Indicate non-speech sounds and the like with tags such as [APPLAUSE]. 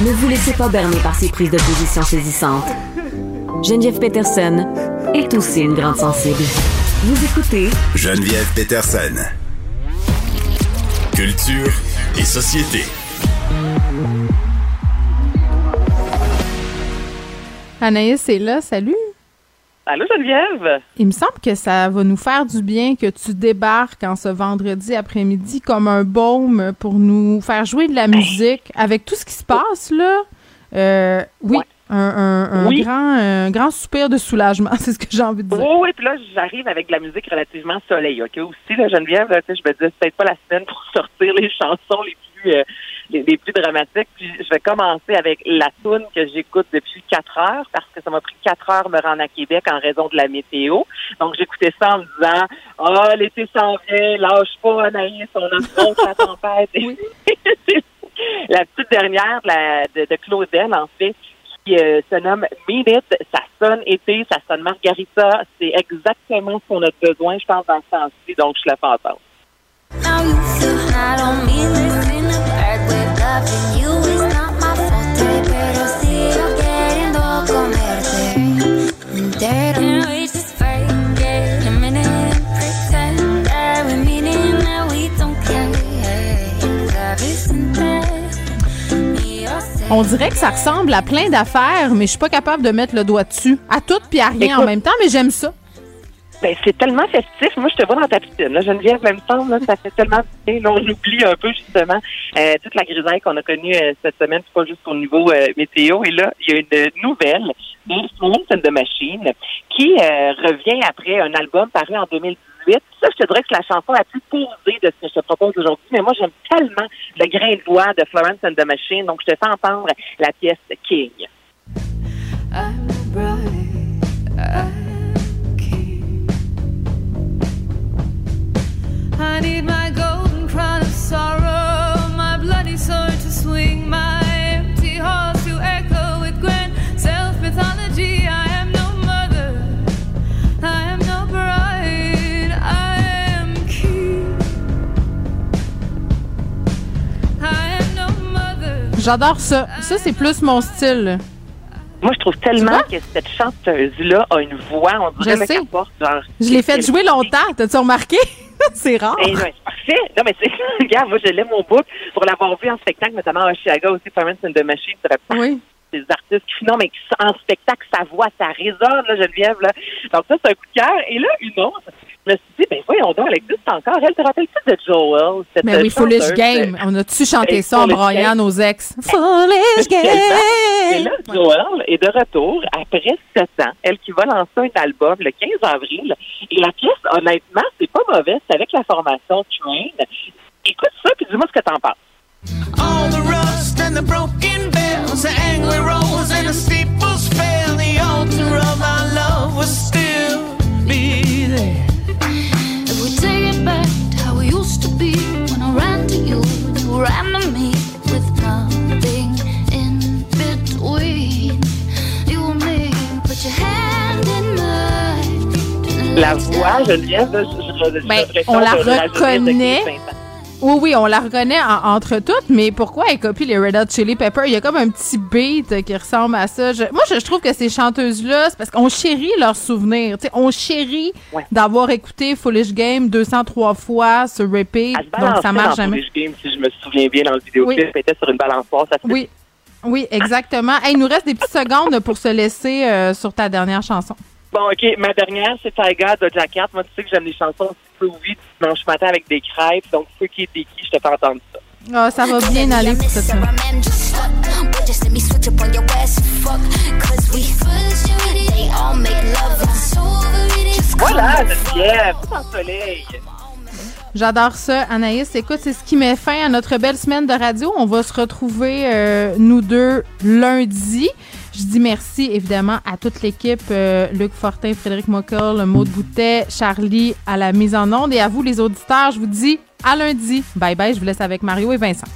Ne vous laissez pas berner par ces prises de position saisissantes. Geneviève Peterson est aussi une grande sensible. Vous écoutez Geneviève Peterson. Culture et société. Anaïs est là, salut. Allô Geneviève? Il me semble que ça va nous faire du bien que tu débarques en ce vendredi après-midi comme un baume pour nous faire jouer de la musique avec tout ce qui se passe là. Euh, oui, Ouais. un, un- un Oui. grand, un grand soupir de soulagement, [LAUGHS] c'est ce que j'ai envie de dire. Oh, oui, puis là, j'arrive avec de la musique relativement soleil, OK? Aussi, là, Geneviève, là, je me disais, c'est peut-être pas la semaine pour [LAUGHS] sortir les chansons les plus, euh, les, les plus dramatiques. Puis je vais commencer avec la tune que j'écoute depuis quatre heures, parce que ça m'a pris quatre heures de me rendre à Québec en raison de la météo. Donc, j'écoutais ça en me disant, ah, l'été s'en vient, lâche pas, Anaïs, on a contre la tempête. [LAUGHS] la petite dernière de, la, de, de Claudel, en fait, qui euh, se nomme It. Ça sonne été, ça sonne margarita. C'est exactement ce qu'on a besoin, je pense, dans ce temps-ci. Donc, je la fais entendre. On dirait que ça ressemble à plein d'affaires, mais je suis pas capable de mettre le doigt dessus. À tout puis à rien en même temps, mais j'aime ça. Ben, c'est tellement festif. Moi, je te vois dans ta piscine. Là, Geneviève, même temps, là, ça fait tellement bien. Là, on oublie un peu, justement, euh, toute la grisaille qu'on a connue euh, cette semaine. C'est pas juste au niveau euh, météo. Et là, il y a une nouvelle de Florence and the Machine qui revient après un album paru en 2018. Ça, je te dirais que c'est la chanson la plus posée de ce que je te propose aujourd'hui. Mais moi, j'aime tellement le grain de voix de Florence and the Machine. Donc, je te fais entendre la pièce King. I'm bright, I'm king. I need my golden crown of sorrow, my bloody sword to swing, my J'adore ça. Ça, c'est plus mon style. Moi, je trouve tellement que cette chanteuse-là a une voix, on dirait qu'elle porte, genre... Je l'ai fait jouer longtemps. T'as-tu remarqué? [LAUGHS] c'est rare. Eh, ouais, c'est parfait. Non, mais c'est... [LAUGHS] Regarde, moi, je l'aime au bout. Pour l'avoir vu en spectacle, notamment à Chicago aussi, Florence and the Machine, Oui. des artistes qui... Non, mais qui, en spectacle, sa voix, ça résonne, là, Geneviève, là. Donc ça, c'est un coup de cœur. Et là, une autre, je me suis dit, ben voyons donc, elle existe encore. Elle te rappelle-tu de Joel? Cette Mais oui, Foolish chanteuse? Game. On a-tu chanté Hey, ça en Foolish broyant nos ex? [LAUGHS] Foolish Et Game! là, Joël est de retour après sept ans. Elle qui va lancer un album le 15 avril. Et la pièce, honnêtement, c'est pas mauvais. C'est avec la formation Train. Écoute ça, puis dis-moi ce que t'en penses. All the rust and the broken bells, the angry rolls and the La voix, Geneviève, je, Ben, on la reconnaît. 15 ans. Oui, oui, on la reconnaît en- entre toutes, mais pourquoi elle copie les Red Hot Chili Peppers? Il y a comme un petit beat qui ressemble à ça. Je- moi, je, je trouve que ces chanteuses-là, c'est parce qu'on chérit leurs souvenirs. On chérit Ouais. d'avoir écouté Foolish Game 203 fois sur repeat, donc ça marche jamais. Foolish Game, si je me souviens bien, dans le vidéoclip. Oui. Était sur une balançoire. Ça se fait Oui, oui, exactement. Hey, il nous reste des petites secondes pour se laisser euh, sur ta dernière chanson. Bon, OK, ma dernière, c'est Tiger de Jacket. Moi, tu sais que j'aime les chansons un petit peu oui, dimanche matin avec des crêpes. Donc, ceux qui est qui, je te fais entendre ça. Ah, ça va bien aller pour come Voilà. Geneviève, tout en soleil. J'adore ça, Anaïs. Écoute, c'est ce qui met fin à notre belle semaine de radio. On va se retrouver, euh, nous deux, lundi. Je dis merci, évidemment, à toute l'équipe. euh, Luc Fortin, Frédéric Mockel, Maude Boutet, Charlie à la mise en onde. Et à vous, les auditeurs, je vous dis à lundi. Bye bye. Je vous laisse avec Mario et Vincent.